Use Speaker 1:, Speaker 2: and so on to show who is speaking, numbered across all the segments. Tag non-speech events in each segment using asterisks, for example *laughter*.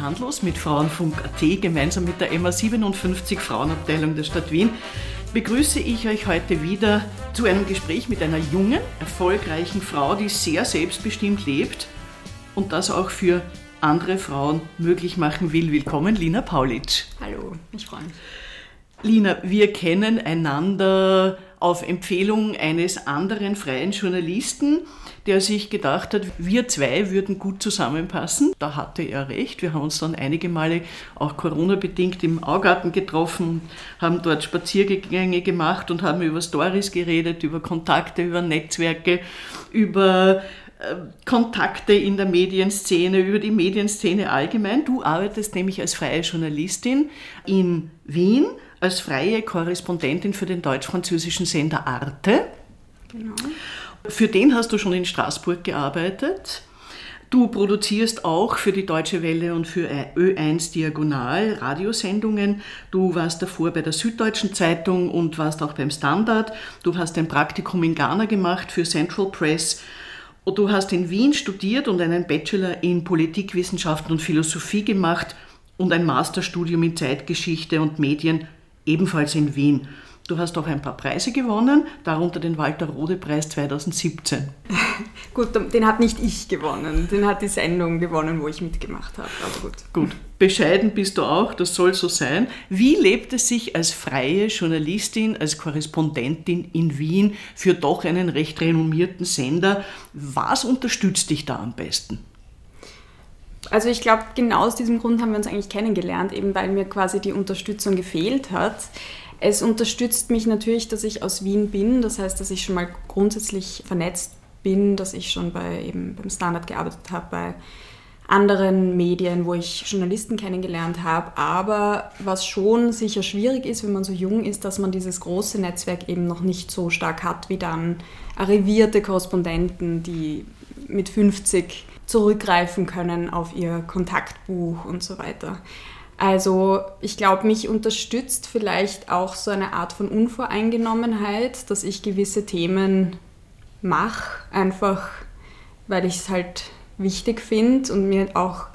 Speaker 1: Heute handlos mit Frauenfunk.at gemeinsam mit der MA 57 Frauenabteilung der Stadt Wien begrüße ich euch heute wieder zu einem Gespräch mit einer jungen, erfolgreichen Frau, die sehr selbstbestimmt lebt und das auch für andere Frauen möglich machen will. Willkommen, Lina Paulitsch.
Speaker 2: Hallo, ich freue mich.
Speaker 1: Lina, wir kennen einander auf Empfehlung eines anderen freien Journalisten, der sich gedacht hat, wir zwei würden gut zusammenpassen. Da hatte er recht. Wir haben uns dann einige Male auch Corona-bedingt im Augarten getroffen, haben dort Spaziergänge gemacht und haben über Stories geredet, über Kontakte, über Netzwerke, über äh, Kontakte in der Medienszene, über die Medienszene allgemein. Du arbeitest nämlich als freie Journalistin in Wien als freie Korrespondentin für den deutsch-französischen Sender Arte. Genau. Für den hast du schon in Straßburg gearbeitet. Du produzierst auch für die Deutsche Welle und für Ö1 Diagonal Radiosendungen. Du warst davor bei der Süddeutschen Zeitung und warst auch beim Standard. Du hast ein Praktikum in Ghana gemacht für Central Press. Und du hast in Wien studiert und einen Bachelor in Politikwissenschaften und Philosophie gemacht und ein Masterstudium in Zeitgeschichte und Medien ebenfalls in Wien. Du hast auch ein paar Preise gewonnen, darunter den Walter Rode Preis 2017. *laughs*
Speaker 2: gut, den hat nicht ich gewonnen, den hat die Sendung gewonnen, wo ich mitgemacht habe.
Speaker 1: Aber gut. Gut, bescheiden bist du auch, das soll so sein. Wie lebt es sich als freie Journalistin, als Korrespondentin in Wien für doch einen recht renommierten Sender? Was unterstützt dich da am besten?
Speaker 2: Also ich glaube, genau aus diesem Grund haben wir uns eigentlich kennengelernt, eben weil mir quasi die Unterstützung gefehlt hat. Es unterstützt mich natürlich, dass ich aus Wien bin, das heißt, dass ich schon mal grundsätzlich vernetzt bin, dass ich schon bei, eben beim Standard gearbeitet habe, bei anderen Medien, wo ich Journalisten kennengelernt habe. Aber was schon sicher schwierig ist, wenn man so jung ist, dass man dieses große Netzwerk eben noch nicht so stark hat wie dann arrivierte Korrespondenten, die mit 50 zurückgreifen können auf ihr Kontaktbuch und so weiter. Also ich glaube, mich unterstützt vielleicht auch so eine Art von Unvoreingenommenheit, dass ich gewisse Themen mache, einfach weil ich es halt wichtig finde und mir auch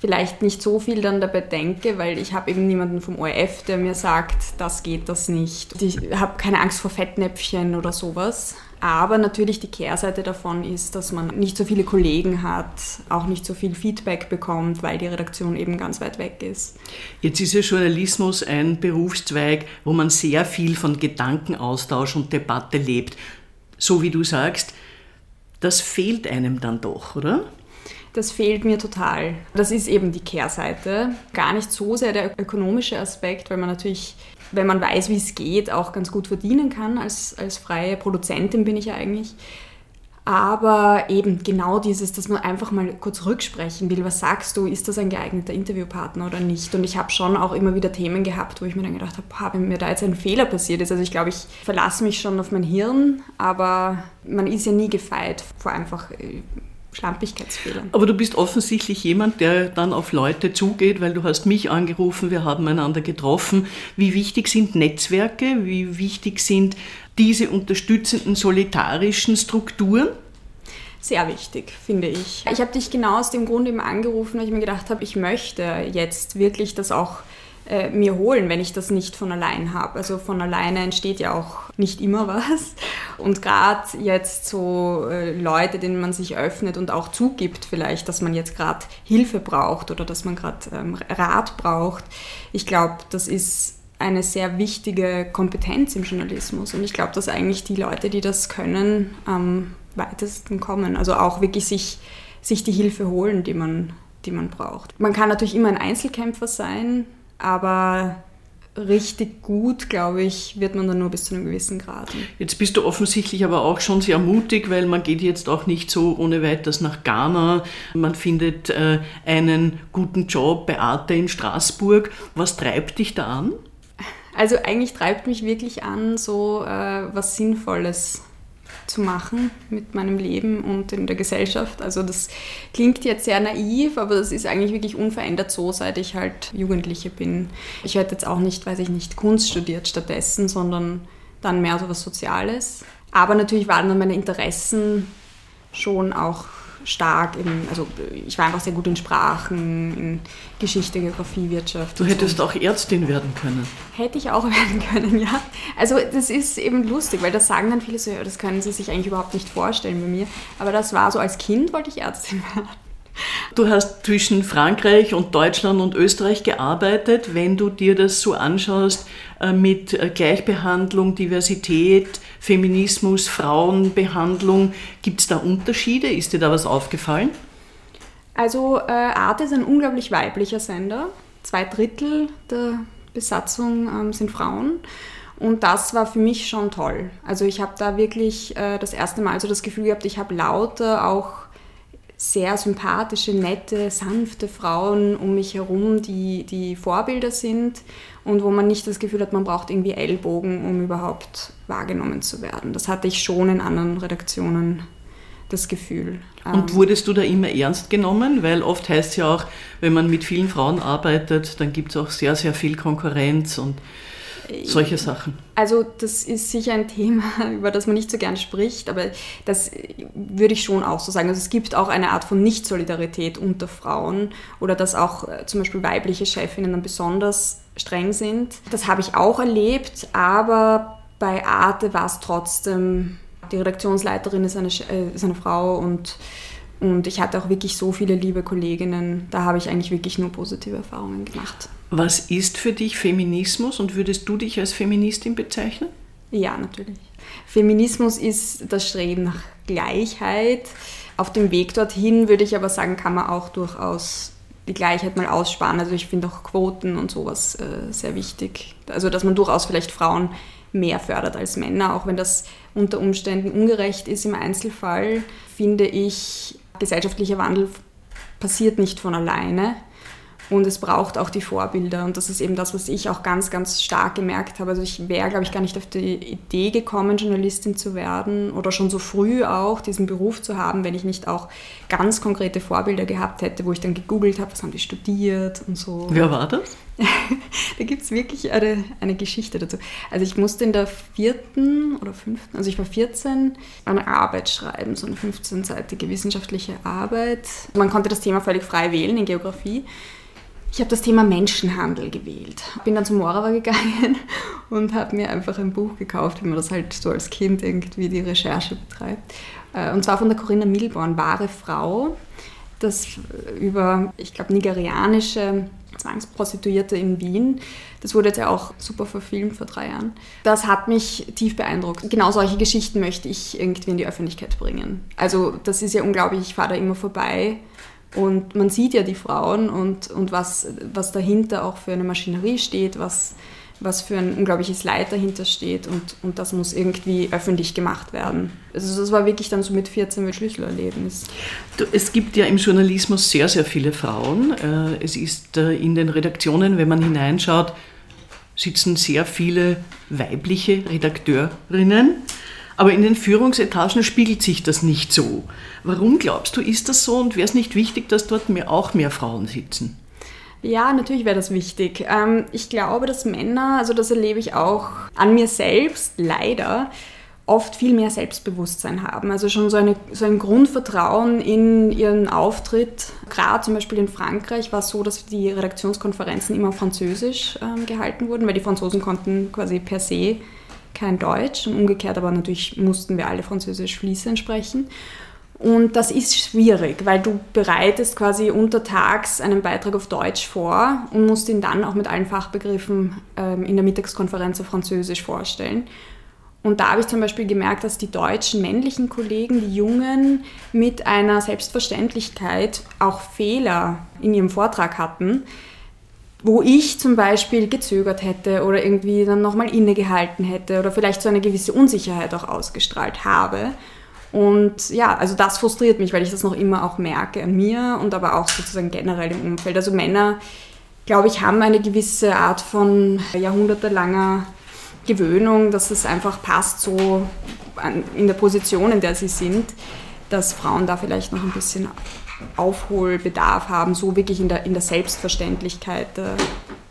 Speaker 2: vielleicht nicht so viel dann dabei denke, weil ich habe eben niemanden vom ORF, der mir sagt, das geht, das nicht. Ich habe keine Angst vor Fettnäpfchen oder sowas. Aber natürlich die Kehrseite davon ist, dass man nicht so viele Kollegen hat, auch nicht so viel Feedback bekommt, weil die Redaktion eben ganz weit weg ist.
Speaker 1: Jetzt ist ja Journalismus ein Berufszweig, wo man sehr viel von Gedankenaustausch und Debatte lebt. So wie du sagst, das fehlt einem dann doch, oder?
Speaker 2: Das fehlt mir total. Das ist eben die Kehrseite. Gar nicht so sehr der ökonomische Aspekt, weil man natürlich, wenn man weiß, wie es geht, auch ganz gut verdienen kann. Als, als freie Produzentin bin ich ja eigentlich. Aber eben genau dieses, dass man einfach mal kurz rücksprechen will. Was sagst du? Ist das ein geeigneter Interviewpartner oder nicht? Und ich habe schon auch immer wieder Themen gehabt, wo ich mir dann gedacht habe, wenn mir da jetzt ein Fehler passiert ist. Also ich glaube, ich verlasse mich schon auf mein Hirn, aber man ist ja nie gefeit vor einfach Schlampigkeitsfehlern.
Speaker 1: Aber du bist offensichtlich jemand, der dann auf Leute zugeht, weil du hast mich angerufen, wir haben einander getroffen. Wie wichtig sind Netzwerke? Wie wichtig sind diese unterstützenden solidarischen Strukturen?
Speaker 2: Sehr wichtig, finde ich. Ich habe dich genau aus dem Grund eben angerufen, weil ich mir gedacht habe, ich möchte jetzt wirklich das auch äh, mir holen, wenn ich das nicht von allein habe. Also von alleine entsteht ja auch nicht immer *laughs* was. Und gerade jetzt so äh, Leute, denen man sich öffnet und auch zugibt vielleicht, dass man jetzt gerade Hilfe braucht oder dass man gerade ähm, Rat braucht. Ich glaube, das ist eine sehr wichtige Kompetenz im Journalismus. Und ich glaube, dass eigentlich die Leute, die das können, am weitesten kommen. Also auch wirklich sich, sich die Hilfe holen, die man, die man braucht. Man kann natürlich immer ein Einzelkämpfer sein, aber richtig gut, glaube ich, wird man dann nur bis zu einem gewissen Grad.
Speaker 1: Jetzt bist du offensichtlich aber auch schon sehr mutig, weil man geht jetzt auch nicht so ohne weiteres nach Ghana. Man findet äh, einen guten Job bei Arte in Straßburg. Was treibt dich da an?
Speaker 2: Also eigentlich treibt mich wirklich an, so äh, was Sinnvolles zu machen mit meinem Leben und in der Gesellschaft. Also das klingt jetzt sehr naiv, aber das ist eigentlich wirklich unverändert so, seit ich halt Jugendliche bin. Ich hätte jetzt auch nicht, weiß ich nicht, Kunst studiert stattdessen, sondern dann mehr so was Soziales. Aber natürlich waren dann meine Interessen schon auch stark eben, also ich war einfach sehr gut in Sprachen, in Geschichte, Geografie, Wirtschaft.
Speaker 1: Du hättest so. auch Ärztin werden können.
Speaker 2: Hätte ich auch *laughs* werden können, ja. Also das ist eben lustig, weil das sagen dann viele so, ja, das können sie sich eigentlich überhaupt nicht vorstellen bei mir. Aber das war so, als Kind wollte ich Ärztin *laughs* werden.
Speaker 1: Du hast zwischen Frankreich und Deutschland und Österreich gearbeitet. Wenn du dir das so anschaust äh, mit äh, Gleichbehandlung, Diversität, Feminismus, Frauenbehandlung, gibt es da Unterschiede? Ist dir da was aufgefallen?
Speaker 2: Also äh, Arte ist ein unglaublich weiblicher Sender. Zwei Drittel der Besatzung ähm, sind Frauen. Und das war für mich schon toll. Also ich habe da wirklich äh, das erste Mal so das Gefühl gehabt, ich habe lauter auch sehr sympathische, nette, sanfte Frauen um mich herum, die, die Vorbilder sind und wo man nicht das Gefühl hat, man braucht irgendwie Ellbogen, um überhaupt wahrgenommen zu werden. Das hatte ich schon in anderen Redaktionen das Gefühl.
Speaker 1: Und ähm, wurdest du da immer ernst genommen? Weil oft heißt es ja auch, wenn man mit vielen Frauen arbeitet, dann gibt es auch sehr, sehr viel Konkurrenz und solche Sachen?
Speaker 2: Also das ist sicher ein Thema, *laughs* über das man nicht so gern spricht, aber das würde ich schon auch so sagen. Also es gibt auch eine Art von Nicht-Solidarität unter Frauen oder dass auch äh, zum Beispiel weibliche Chefinnen dann besonders streng sind. Das habe ich auch erlebt, aber bei Arte war es trotzdem, die Redaktionsleiterin ist eine, äh, ist eine Frau und und ich hatte auch wirklich so viele liebe Kolleginnen. Da habe ich eigentlich wirklich nur positive Erfahrungen gemacht.
Speaker 1: Was ist für dich Feminismus und würdest du dich als Feministin bezeichnen?
Speaker 2: Ja, natürlich. Feminismus ist das Streben nach Gleichheit. Auf dem Weg dorthin würde ich aber sagen, kann man auch durchaus die Gleichheit mal aussparen. Also ich finde auch Quoten und sowas äh, sehr wichtig. Also dass man durchaus vielleicht Frauen mehr fördert als Männer, auch wenn das unter Umständen ungerecht ist im Einzelfall, finde ich, gesellschaftlicher Wandel passiert nicht von alleine. Und es braucht auch die Vorbilder. Und das ist eben das, was ich auch ganz, ganz stark gemerkt habe. Also ich wäre, glaube ich, gar nicht auf die Idee gekommen, Journalistin zu werden oder schon so früh auch diesen Beruf zu haben, wenn ich nicht auch ganz konkrete Vorbilder gehabt hätte, wo ich dann gegoogelt habe, was haben die studiert und so.
Speaker 1: Wer war das? *laughs*
Speaker 2: da gibt es wirklich eine, eine Geschichte dazu. Also ich musste in der vierten oder fünften, also ich war 14, eine Arbeit schreiben, so eine 15-seitige wissenschaftliche Arbeit. Man konnte das Thema völlig frei wählen in Geografie. Ich habe das Thema Menschenhandel gewählt. Bin dann zum Morava gegangen *laughs* und habe mir einfach ein Buch gekauft, wie man das halt so als Kind irgendwie die Recherche betreibt. Äh, und zwar von der Corinna Milborn, Wahre Frau, das über, ich glaube, nigerianische Zwangsprostituierte in Wien. Das wurde jetzt ja auch super verfilmt vor drei Jahren. Das hat mich tief beeindruckt. Genau solche Geschichten möchte ich irgendwie in die Öffentlichkeit bringen. Also das ist ja unglaublich, ich fahre da immer vorbei und man sieht ja die Frauen und, und was, was dahinter auch für eine Maschinerie steht, was, was für ein unglaubliches Leid dahinter steht und, und das muss irgendwie öffentlich gemacht werden. Also das war wirklich dann so mit 14 mit Schlüsselerlebnis.
Speaker 1: Es gibt ja im Journalismus sehr, sehr viele Frauen. Äh, es ist äh, in den Redaktionen, wenn man hineinschaut, sitzen sehr viele weibliche Redakteurinnen. Aber in den Führungsetagen spiegelt sich das nicht so. Warum glaubst du, ist das so und wäre es nicht wichtig, dass dort mehr, auch mehr Frauen sitzen?
Speaker 2: Ja, natürlich wäre das wichtig. Ähm, ich glaube, dass Männer, also das erlebe ich auch an mir selbst, leider, oft viel mehr Selbstbewusstsein haben. Also schon so, eine, so ein Grundvertrauen in ihren Auftritt. Gerade zum Beispiel in Frankreich war es so, dass die Redaktionskonferenzen immer Französisch ähm, gehalten wurden, weil die Franzosen konnten quasi per se kein Deutsch und umgekehrt aber natürlich mussten wir alle Französisch fließend sprechen. Und das ist schwierig, weil du bereitest quasi untertags einen Beitrag auf Deutsch vor und musst ihn dann auch mit allen Fachbegriffen ähm, in der Mittagskonferenz auf Französisch vorstellen. Und da habe ich zum Beispiel gemerkt, dass die deutschen männlichen Kollegen, die Jungen, mit einer Selbstverständlichkeit auch Fehler in ihrem Vortrag hatten, wo ich zum Beispiel gezögert hätte oder irgendwie dann nochmal innegehalten hätte oder vielleicht so eine gewisse Unsicherheit auch ausgestrahlt habe. Und ja, also das frustriert mich, weil ich das noch immer auch merke an mir und aber auch sozusagen generell im Umfeld. Also Männer, glaube ich, haben eine gewisse Art von jahrhundertelanger Gewöhnung, dass es einfach passt so in der Position, in der sie sind, dass Frauen da vielleicht noch ein bisschen Aufholbedarf haben, so wirklich in der, in der Selbstverständlichkeit der,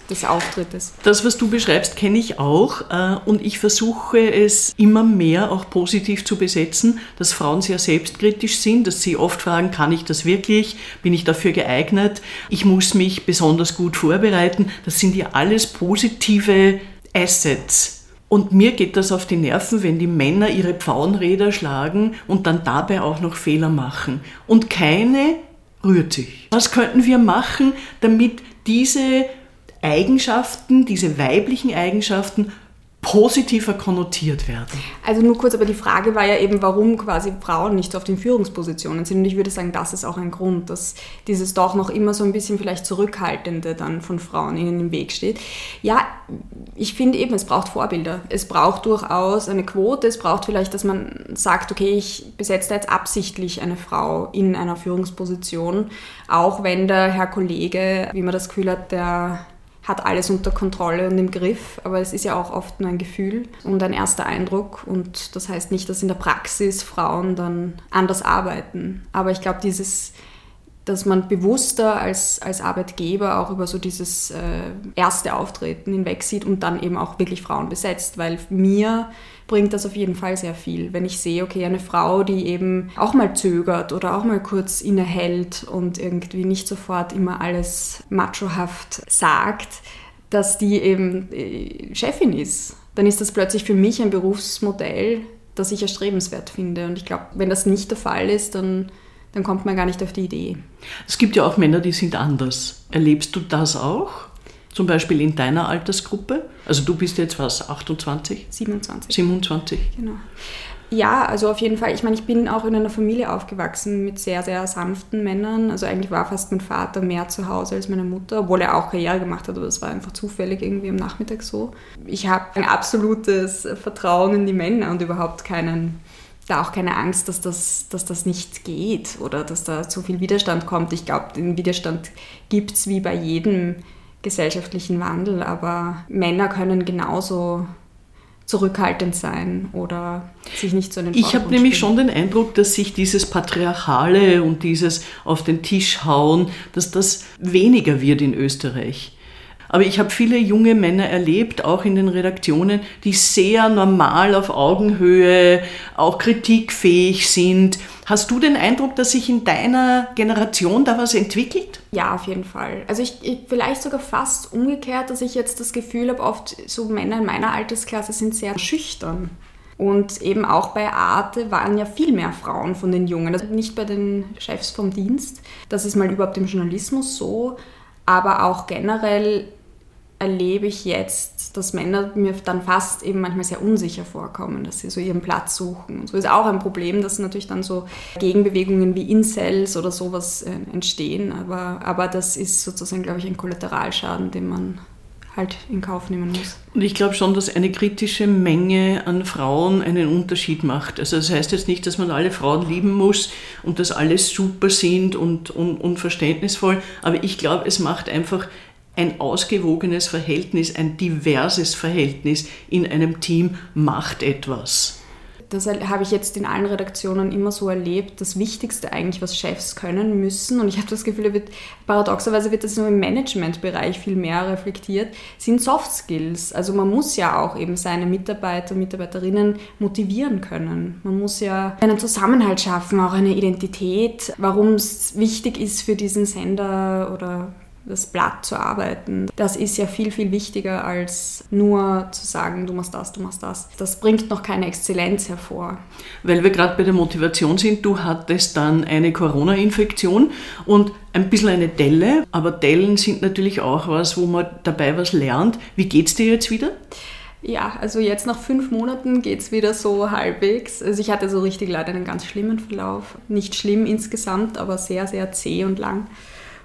Speaker 2: des Auftrittes.
Speaker 1: Das, was du beschreibst, kenne ich auch äh, und ich versuche es immer mehr auch positiv zu besetzen, dass Frauen sehr selbstkritisch sind, dass sie oft fragen, kann ich das wirklich, bin ich dafür geeignet, ich muss mich besonders gut vorbereiten. Das sind ja alles positive Assets. Und mir geht das auf die Nerven, wenn die Männer ihre Pfauenräder schlagen und dann dabei auch noch Fehler machen. Und keine rührt sich. Was könnten wir machen, damit diese Eigenschaften, diese weiblichen Eigenschaften positiver konnotiert werden.
Speaker 2: Also nur kurz, aber die Frage war ja eben, warum quasi Frauen nicht auf den Führungspositionen sind. Und ich würde sagen, das ist auch ein Grund, dass dieses doch noch immer so ein bisschen vielleicht Zurückhaltende dann von Frauen ihnen im Weg steht. Ja, ich finde eben, es braucht Vorbilder. Es braucht durchaus eine Quote. Es braucht vielleicht, dass man sagt, okay, ich besetze jetzt absichtlich eine Frau in einer Führungsposition, auch wenn der Herr Kollege, wie man das Gefühl hat, der hat alles unter Kontrolle und im Griff, aber es ist ja auch oft nur ein Gefühl und ein erster Eindruck und das heißt nicht, dass in der Praxis Frauen dann anders arbeiten. Aber ich glaube, dieses, dass man bewusster als, als Arbeitgeber auch über so dieses äh, erste Auftreten hinweg sieht und dann eben auch wirklich Frauen besetzt, weil mir bringt das auf jeden Fall sehr viel. Wenn ich sehe, okay, eine Frau, die eben auch mal zögert oder auch mal kurz innehält und irgendwie nicht sofort immer alles machohaft sagt, dass die eben äh, Chefin ist, dann ist das plötzlich für mich ein Berufsmodell, das ich erstrebenswert finde. Und ich glaube, wenn das nicht der Fall ist, dann, dann kommt man gar nicht auf die Idee.
Speaker 1: Es gibt ja auch Männer, die sind anders. Erlebst du das auch? Zum Beispiel in deiner Altersgruppe? Also du bist jetzt was, 28?
Speaker 2: 27.
Speaker 1: 27.
Speaker 2: Genau. Ja, also auf jeden Fall. Ich meine, ich bin auch in einer Familie aufgewachsen mit sehr, sehr sanften Männern. Also eigentlich war fast mein Vater mehr zu Hause als meine Mutter, obwohl er auch Karriere gemacht hat, aber das war einfach zufällig irgendwie am Nachmittag so. Ich habe ein absolutes Vertrauen in die Männer und überhaupt keinen, da auch keine Angst, dass das, dass das nicht geht oder dass da zu viel Widerstand kommt. Ich glaube, den Widerstand gibt es wie bei jedem gesellschaftlichen Wandel, aber Männer können genauso zurückhaltend sein oder sich nicht so in den
Speaker 1: Ich habe nämlich schon den Eindruck, dass sich dieses Patriarchale und dieses auf den Tisch hauen, dass das weniger wird in Österreich. Aber ich habe viele junge Männer erlebt, auch in den Redaktionen, die sehr normal auf Augenhöhe, auch kritikfähig sind. Hast du den Eindruck, dass sich in deiner Generation da was entwickelt?
Speaker 2: Ja, auf jeden Fall. Also ich, ich vielleicht sogar fast umgekehrt, dass ich jetzt das Gefühl habe, oft so Männer in meiner Altersklasse sind sehr schüchtern. Und eben auch bei Arte waren ja viel mehr Frauen von den Jungen. Also nicht bei den Chefs vom Dienst. Das ist mal überhaupt im Journalismus so. Aber auch generell erlebe ich jetzt, dass Männer mir dann fast eben manchmal sehr unsicher vorkommen, dass sie so ihren Platz suchen. Und so ist auch ein Problem, dass natürlich dann so Gegenbewegungen wie Incels oder sowas äh, entstehen. Aber, aber das ist sozusagen, glaube ich, ein Kollateralschaden, den man halt in Kauf nehmen muss.
Speaker 1: Und ich glaube schon, dass eine kritische Menge an Frauen einen Unterschied macht. Also das heißt jetzt nicht, dass man alle Frauen lieben muss und dass alle super sind und, und, und verständnisvoll, aber ich glaube, es macht einfach ein ausgewogenes Verhältnis, ein diverses Verhältnis in einem Team macht etwas.
Speaker 2: Das habe ich jetzt in allen Redaktionen immer so erlebt. Das Wichtigste eigentlich, was Chefs können müssen, und ich habe das Gefühl, wird, paradoxerweise wird das nur im Managementbereich viel mehr reflektiert, sind Soft Skills. Also man muss ja auch eben seine Mitarbeiter und Mitarbeiterinnen motivieren können. Man muss ja einen Zusammenhalt schaffen, auch eine Identität, warum es wichtig ist für diesen Sender oder das Blatt zu arbeiten. Das ist ja viel, viel wichtiger als nur zu sagen, du machst das, du machst das. Das bringt noch keine Exzellenz hervor.
Speaker 1: Weil wir gerade bei der Motivation sind, du hattest dann eine Corona-Infektion und ein bisschen eine Delle, aber Dellen sind natürlich auch was, wo man dabei was lernt. Wie geht's dir jetzt wieder?
Speaker 2: Ja, also jetzt nach fünf Monaten geht es wieder so halbwegs. Also ich hatte so richtig leider einen ganz schlimmen Verlauf. Nicht schlimm insgesamt, aber sehr, sehr zäh und lang.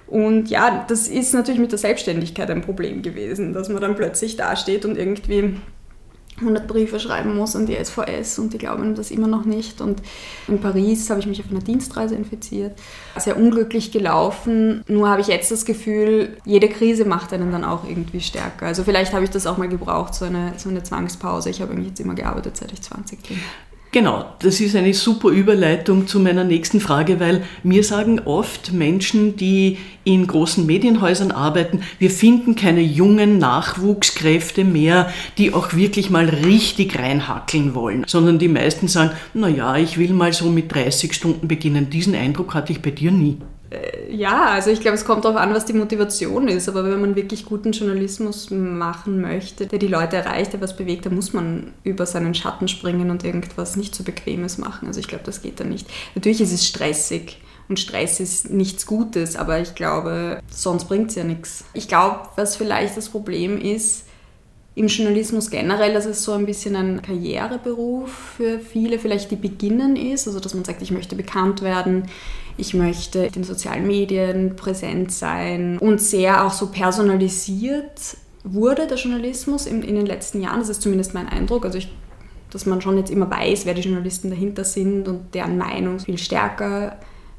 Speaker 2: Und ja, das ist natürlich mit der Selbstständigkeit ein Problem gewesen, dass man dann plötzlich dasteht und irgendwie 100 Briefe schreiben muss an die SVS und die glauben das immer noch nicht. Und in Paris habe ich mich auf einer Dienstreise infiziert. Sehr unglücklich gelaufen. Nur habe ich jetzt das Gefühl, jede Krise macht einen dann auch irgendwie stärker. Also vielleicht habe ich das auch mal gebraucht, so eine, so eine Zwangspause. Ich habe eigentlich jetzt immer gearbeitet, seit ich 20 bin.
Speaker 1: Genau, das ist eine super Überleitung zu meiner nächsten Frage, weil mir sagen oft Menschen, die in großen Medienhäusern arbeiten, wir finden keine jungen Nachwuchskräfte mehr, die auch wirklich mal richtig reinhackeln wollen, sondern die meisten sagen, na ja, ich will mal so mit 30 Stunden beginnen. Diesen Eindruck hatte ich bei dir nie.
Speaker 2: Äh, ja, also ich glaube, es kommt darauf an, was die Motivation ist. Aber wenn man wirklich guten Journalismus machen möchte, der die Leute erreicht, der was bewegt, dann muss man über seinen Schatten springen und irgendwas nicht so Bequemes machen. Also ich glaube, das geht dann nicht. Natürlich ist es stressig. Und Stress ist nichts Gutes, aber ich glaube, sonst bringt es ja nichts. Ich glaube, was vielleicht das Problem ist, im Journalismus generell, dass es so ein bisschen ein Karriereberuf für viele vielleicht, die beginnen ist. Also dass man sagt, ich möchte bekannt werden, ich möchte in den sozialen Medien präsent sein und sehr auch so personalisiert wurde der Journalismus in, in den letzten Jahren. Das ist zumindest mein Eindruck. Also ich, dass man schon jetzt immer weiß, wer die Journalisten dahinter sind und deren Meinung viel stärker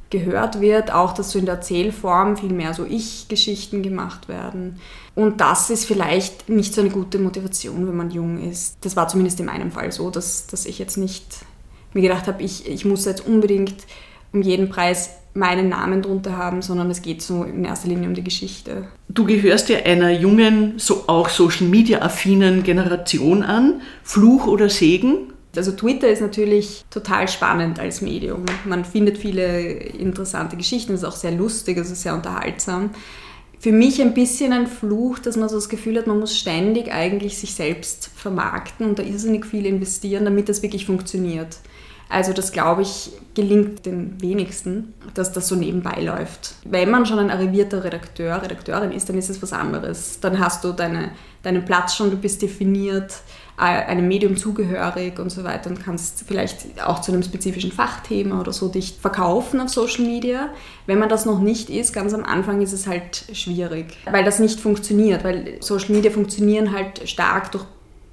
Speaker 2: gehört wird, auch dass so in der Erzählform viel mehr so Ich-Geschichten gemacht werden. Und das ist vielleicht nicht so eine gute Motivation, wenn man jung ist. Das war zumindest in meinem Fall so, dass, dass ich jetzt nicht mir gedacht habe, ich, ich muss jetzt unbedingt um jeden Preis meinen Namen drunter haben, sondern es geht so in erster Linie um die Geschichte.
Speaker 1: Du gehörst ja einer jungen, so auch Social Media affinen Generation an. Fluch oder Segen?
Speaker 2: Also Twitter ist natürlich total spannend als Medium. Man findet viele interessante Geschichten, es ist auch sehr lustig, es ist sehr unterhaltsam. Für mich ein bisschen ein Fluch, dass man so das Gefühl hat, man muss ständig eigentlich sich selbst vermarkten und da irrsinnig viel investieren, damit das wirklich funktioniert. Also das, glaube ich, gelingt den wenigsten, dass das so nebenbei läuft. Wenn man schon ein arrivierter Redakteur, Redakteurin ist, dann ist es was anderes. Dann hast du deine, deinen Platz schon, du bist definiert, einem Medium zugehörig und so weiter und kannst vielleicht auch zu einem spezifischen Fachthema oder so dich verkaufen auf Social Media. Wenn man das noch nicht ist, ganz am Anfang ist es halt schwierig, weil das nicht funktioniert, weil Social Media funktionieren halt stark durch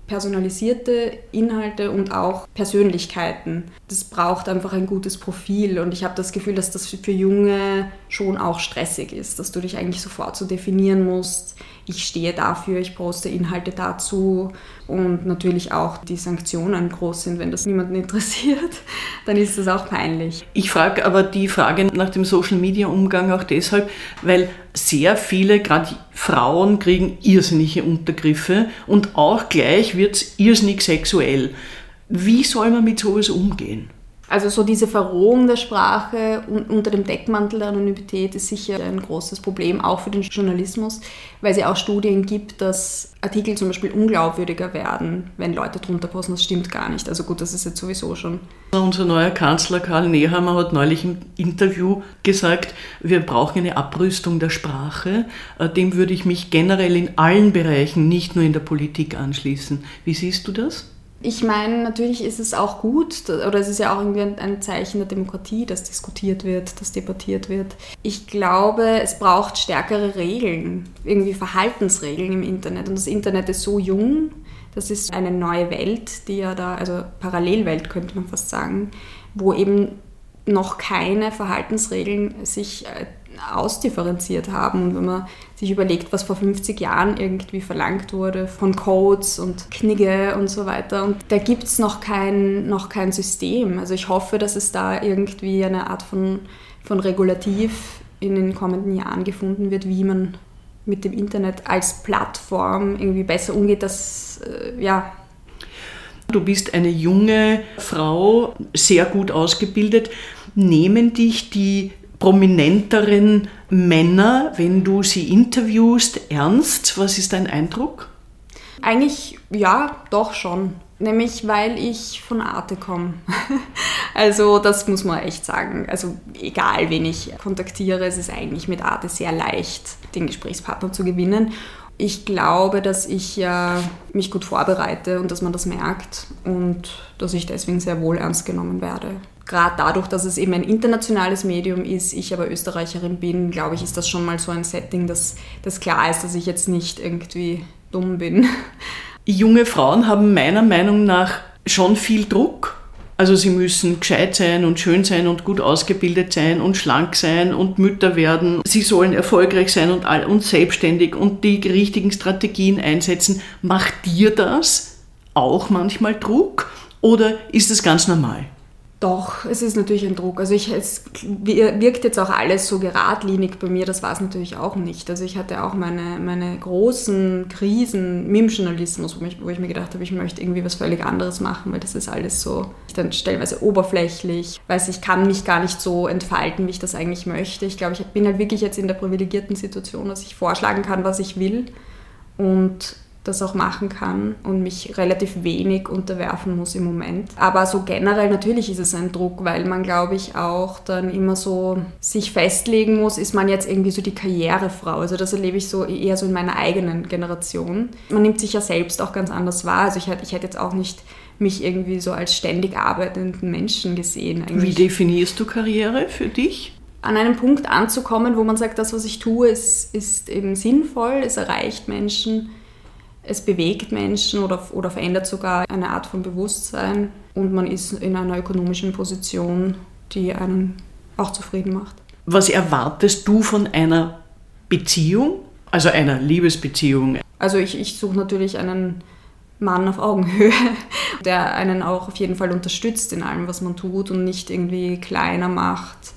Speaker 2: personalisierte Inhalte und auch Persönlichkeiten. Das braucht einfach ein gutes Profil und ich habe das Gefühl, dass das für Junge schon auch stressig ist, dass du dich eigentlich sofort so definieren musst. Ich stehe dafür, ich poste Inhalte dazu und natürlich auch die Sanktionen groß sind, wenn das niemanden interessiert, *laughs* dann ist das auch peinlich.
Speaker 1: Ich frage aber die Frage nach dem Social-Media-Umgang auch deshalb, weil sehr viele, gerade Frauen, kriegen irrsinnige Untergriffe und auch gleich wird es irrsinnig sexuell. Wie soll man mit sowas umgehen?
Speaker 2: Also so diese Verrohung der Sprache unter dem Deckmantel der Anonymität ist sicher ein großes Problem, auch für den Journalismus, weil es ja auch Studien gibt, dass Artikel zum Beispiel unglaubwürdiger werden, wenn Leute drunter posten. Das stimmt gar nicht. Also gut, das ist jetzt sowieso schon.
Speaker 1: Unser neuer Kanzler Karl Nehammer hat neulich im Interview gesagt, wir brauchen eine Abrüstung der Sprache. Äh, dem würde ich mich generell in allen Bereichen, nicht nur in der Politik anschließen. Wie siehst du das?
Speaker 2: Ich meine, natürlich ist es auch gut, oder es ist ja auch irgendwie ein Zeichen der Demokratie, dass diskutiert wird, dass debattiert wird. Ich glaube, es braucht stärkere Regeln, irgendwie Verhaltensregeln im Internet. Und das Internet ist so jung, das ist eine neue Welt, die ja da, also Parallelwelt könnte man fast sagen, wo eben noch keine Verhaltensregeln sich äh, ausdifferenziert haben. Und wenn man sich überlegt, was vor 50 Jahren irgendwie verlangt wurde von Codes und Knigge und so weiter, und da gibt es noch kein, noch kein System. Also ich hoffe, dass es da irgendwie eine Art von, von Regulativ in den kommenden Jahren gefunden wird, wie man mit dem Internet als Plattform irgendwie besser umgeht, dass, äh, ja,
Speaker 1: Du bist eine junge Frau, sehr gut ausgebildet. Nehmen dich die prominenteren Männer, wenn du sie interviewst, ernst? Was ist dein Eindruck?
Speaker 2: Eigentlich ja, doch schon. Nämlich weil ich von Arte komme. *laughs* also das muss man echt sagen. Also egal, wen ich kontaktiere, es ist eigentlich mit Arte sehr leicht, den Gesprächspartner zu gewinnen. Ich glaube, dass ich ja mich gut vorbereite und dass man das merkt und dass ich deswegen sehr wohl ernst genommen werde gerade dadurch, dass es eben ein internationales Medium ist, ich aber Österreicherin bin, glaube ich, ist das schon mal so ein Setting, dass das klar ist, dass ich jetzt nicht irgendwie dumm bin.
Speaker 1: Junge Frauen haben meiner Meinung nach schon viel Druck. Also sie müssen gescheit sein und schön sein und gut ausgebildet sein und schlank sein und Mütter werden. Sie sollen erfolgreich sein und, all, und selbstständig und die richtigen Strategien einsetzen. Macht dir das auch manchmal Druck? Oder ist es ganz normal?
Speaker 2: Doch, es ist natürlich ein Druck. Also ich, es wirkt jetzt auch alles so geradlinig bei mir, das war es natürlich auch nicht. Also ich hatte auch meine, meine großen Krisen mit dem Journalismus, wo, mich, wo ich mir gedacht habe, ich möchte irgendwie was völlig anderes machen, weil das ist alles so dann stellenweise oberflächlich. Weiß ich kann mich gar nicht so entfalten, wie ich das eigentlich möchte. Ich glaube, ich bin halt wirklich jetzt in der privilegierten Situation, dass ich vorschlagen kann, was ich will. Und das auch machen kann und mich relativ wenig unterwerfen muss im Moment. Aber so generell natürlich ist es ein Druck, weil man, glaube ich, auch dann immer so sich festlegen muss, ist man jetzt irgendwie so die Karrierefrau. Also das erlebe ich so eher so in meiner eigenen Generation. Man nimmt sich ja selbst auch ganz anders wahr. Also ich hätte, ich hätte jetzt auch nicht mich irgendwie so als ständig arbeitenden Menschen gesehen.
Speaker 1: Eigentlich. Wie definierst du Karriere für dich?
Speaker 2: an einem Punkt anzukommen, wo man sagt, das, was ich tue, ist, ist eben sinnvoll, es erreicht Menschen es bewegt Menschen oder, oder verändert sogar eine Art von Bewusstsein und man ist in einer ökonomischen Position, die einen auch zufrieden macht.
Speaker 1: Was erwartest du von einer Beziehung, also einer Liebesbeziehung?
Speaker 2: Also ich, ich suche natürlich einen Mann auf Augenhöhe, *laughs* der einen auch auf jeden Fall unterstützt in allem, was man tut und nicht irgendwie kleiner macht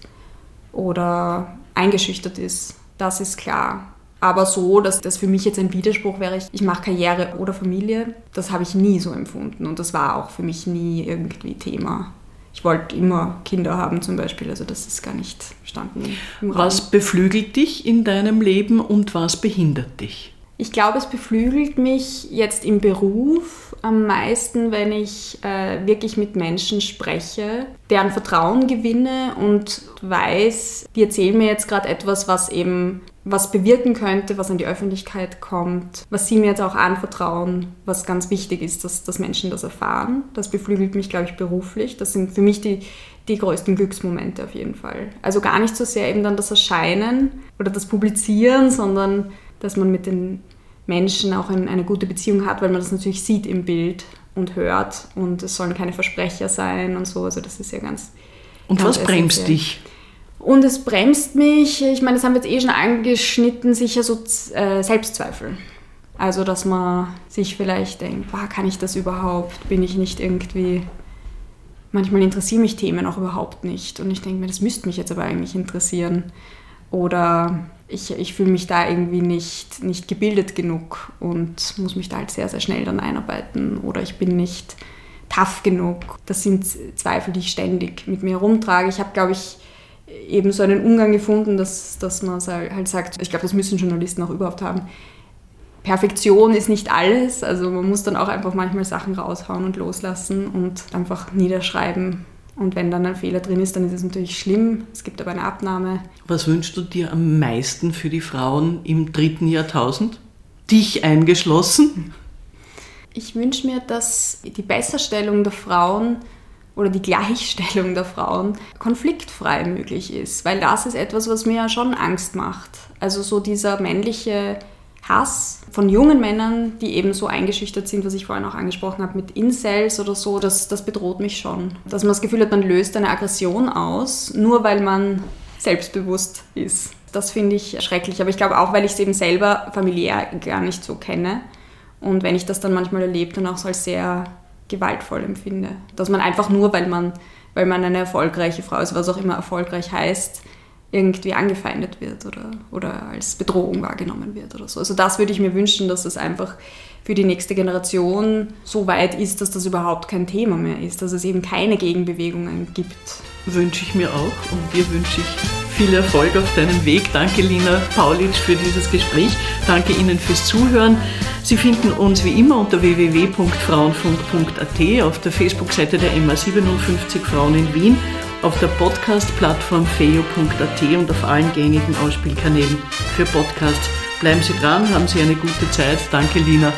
Speaker 2: oder eingeschüchtert ist. Das ist klar aber so, dass das für mich jetzt ein Widerspruch wäre, ich, mache Karriere oder Familie, das habe ich nie so empfunden und das war auch für mich nie irgendwie Thema. Ich wollte immer Kinder haben zum Beispiel, also das ist gar nicht standen.
Speaker 1: Was beflügelt dich in deinem Leben und was behindert dich?
Speaker 2: Ich glaube, es beflügelt mich jetzt im Beruf am meisten, wenn ich äh, wirklich mit Menschen spreche, deren Vertrauen gewinne und weiß, die erzählen mir jetzt gerade etwas, was eben was bewirken könnte, was an die Öffentlichkeit kommt, was sie mir jetzt auch anvertrauen, was ganz wichtig ist, dass, dass Menschen das erfahren. Das beflügelt mich, glaube ich, beruflich. Das sind für mich die, die größten Glücksmomente auf jeden Fall. Also gar nicht so sehr eben dann das Erscheinen oder das Publizieren, sondern dass man mit den Menschen auch ein, eine gute Beziehung hat, weil man das natürlich sieht im Bild und hört und es sollen keine Versprecher sein und so. Also das ist ja ganz.
Speaker 1: Und ganz was bremst dich?
Speaker 2: Und es bremst mich, ich meine, das haben wir jetzt eh schon angeschnitten, sicher so äh, Selbstzweifel. Also, dass man sich vielleicht denkt, boah, kann ich das überhaupt? Bin ich nicht irgendwie. Manchmal interessieren mich Themen auch überhaupt nicht. Und ich denke mir, das müsste mich jetzt aber eigentlich interessieren. Oder ich, ich fühle mich da irgendwie nicht, nicht gebildet genug und muss mich da halt sehr, sehr schnell dann einarbeiten. Oder ich bin nicht tough genug. Das sind Zweifel, die ich ständig mit mir herumtrage. Ich habe, glaube ich, eben so einen Umgang gefunden, dass, dass man halt sagt, ich glaube, das müssen Journalisten auch überhaupt haben. Perfektion ist nicht alles, also man muss dann auch einfach manchmal Sachen raushauen und loslassen und einfach niederschreiben. Und wenn dann ein Fehler drin ist, dann ist es natürlich schlimm. Es gibt aber eine Abnahme.
Speaker 1: Was wünschst du dir am meisten für die Frauen im dritten Jahrtausend? Dich eingeschlossen?
Speaker 2: Ich wünsche mir, dass die Besserstellung der Frauen oder die Gleichstellung der Frauen konfliktfrei möglich ist. Weil das ist etwas, was mir ja schon Angst macht. Also so dieser männliche Hass von jungen Männern, die eben so eingeschüchtert sind, was ich vorhin auch angesprochen habe, mit Incels oder so, das, das bedroht mich schon. Dass man das Gefühl hat, man löst eine Aggression aus, nur weil man selbstbewusst ist. Das finde ich schrecklich. Aber ich glaube auch, weil ich es eben selber familiär gar nicht so kenne. Und wenn ich das dann manchmal erlebe, dann auch so als sehr gewaltvoll empfinde. Dass man einfach nur, weil man, weil man eine erfolgreiche Frau ist, was auch immer erfolgreich heißt, irgendwie angefeindet wird oder, oder als Bedrohung wahrgenommen wird oder so. Also das würde ich mir wünschen, dass es einfach für die nächste Generation so weit ist, dass das überhaupt kein Thema mehr ist, dass es eben keine Gegenbewegungen gibt.
Speaker 1: Wünsche ich mir auch und dir wünsche ich viel Erfolg auf deinem Weg. Danke Lina Paulitsch für dieses Gespräch. Danke Ihnen fürs Zuhören. Sie finden uns wie immer unter www.frauenfunk.at auf der Facebook-Seite der MA 57 Frauen in Wien, auf der Podcast-Plattform feo.at und auf allen gängigen Ausspielkanälen für Podcasts. Bleiben Sie dran, haben Sie eine gute Zeit. Danke Lina.